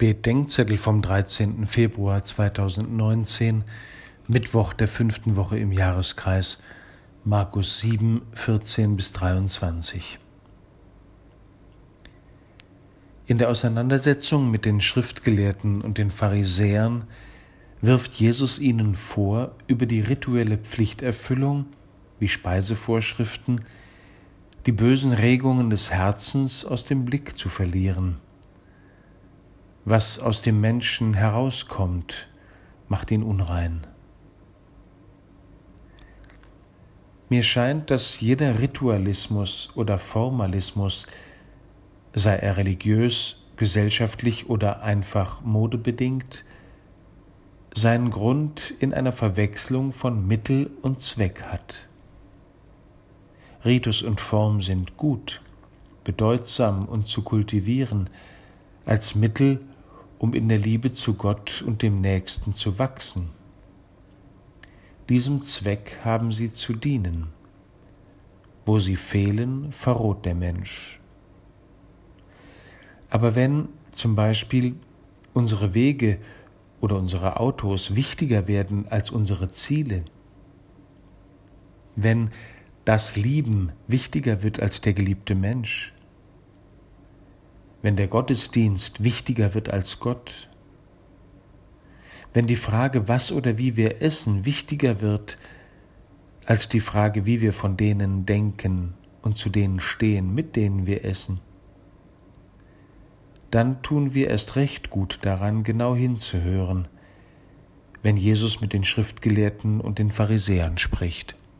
Bedenkzettel vom 13. Februar 2019, Mittwoch der fünften Woche im Jahreskreis, Markus 7, 14 bis 23. In der Auseinandersetzung mit den Schriftgelehrten und den Pharisäern wirft Jesus ihnen vor, über die rituelle Pflichterfüllung, wie Speisevorschriften, die bösen Regungen des Herzens aus dem Blick zu verlieren was aus dem Menschen herauskommt, macht ihn unrein. Mir scheint, dass jeder Ritualismus oder Formalismus, sei er religiös, gesellschaftlich oder einfach modebedingt, seinen Grund in einer Verwechslung von Mittel und Zweck hat. Ritus und Form sind gut, bedeutsam und zu kultivieren, als Mittel, um in der Liebe zu Gott und dem Nächsten zu wachsen. Diesem Zweck haben sie zu dienen. Wo sie fehlen, verroht der Mensch. Aber wenn zum Beispiel unsere Wege oder unsere Autos wichtiger werden als unsere Ziele, wenn das Lieben wichtiger wird als der geliebte Mensch, wenn der Gottesdienst wichtiger wird als Gott, wenn die Frage, was oder wie wir essen, wichtiger wird als die Frage, wie wir von denen denken und zu denen stehen, mit denen wir essen, dann tun wir erst recht gut daran, genau hinzuhören, wenn Jesus mit den Schriftgelehrten und den Pharisäern spricht.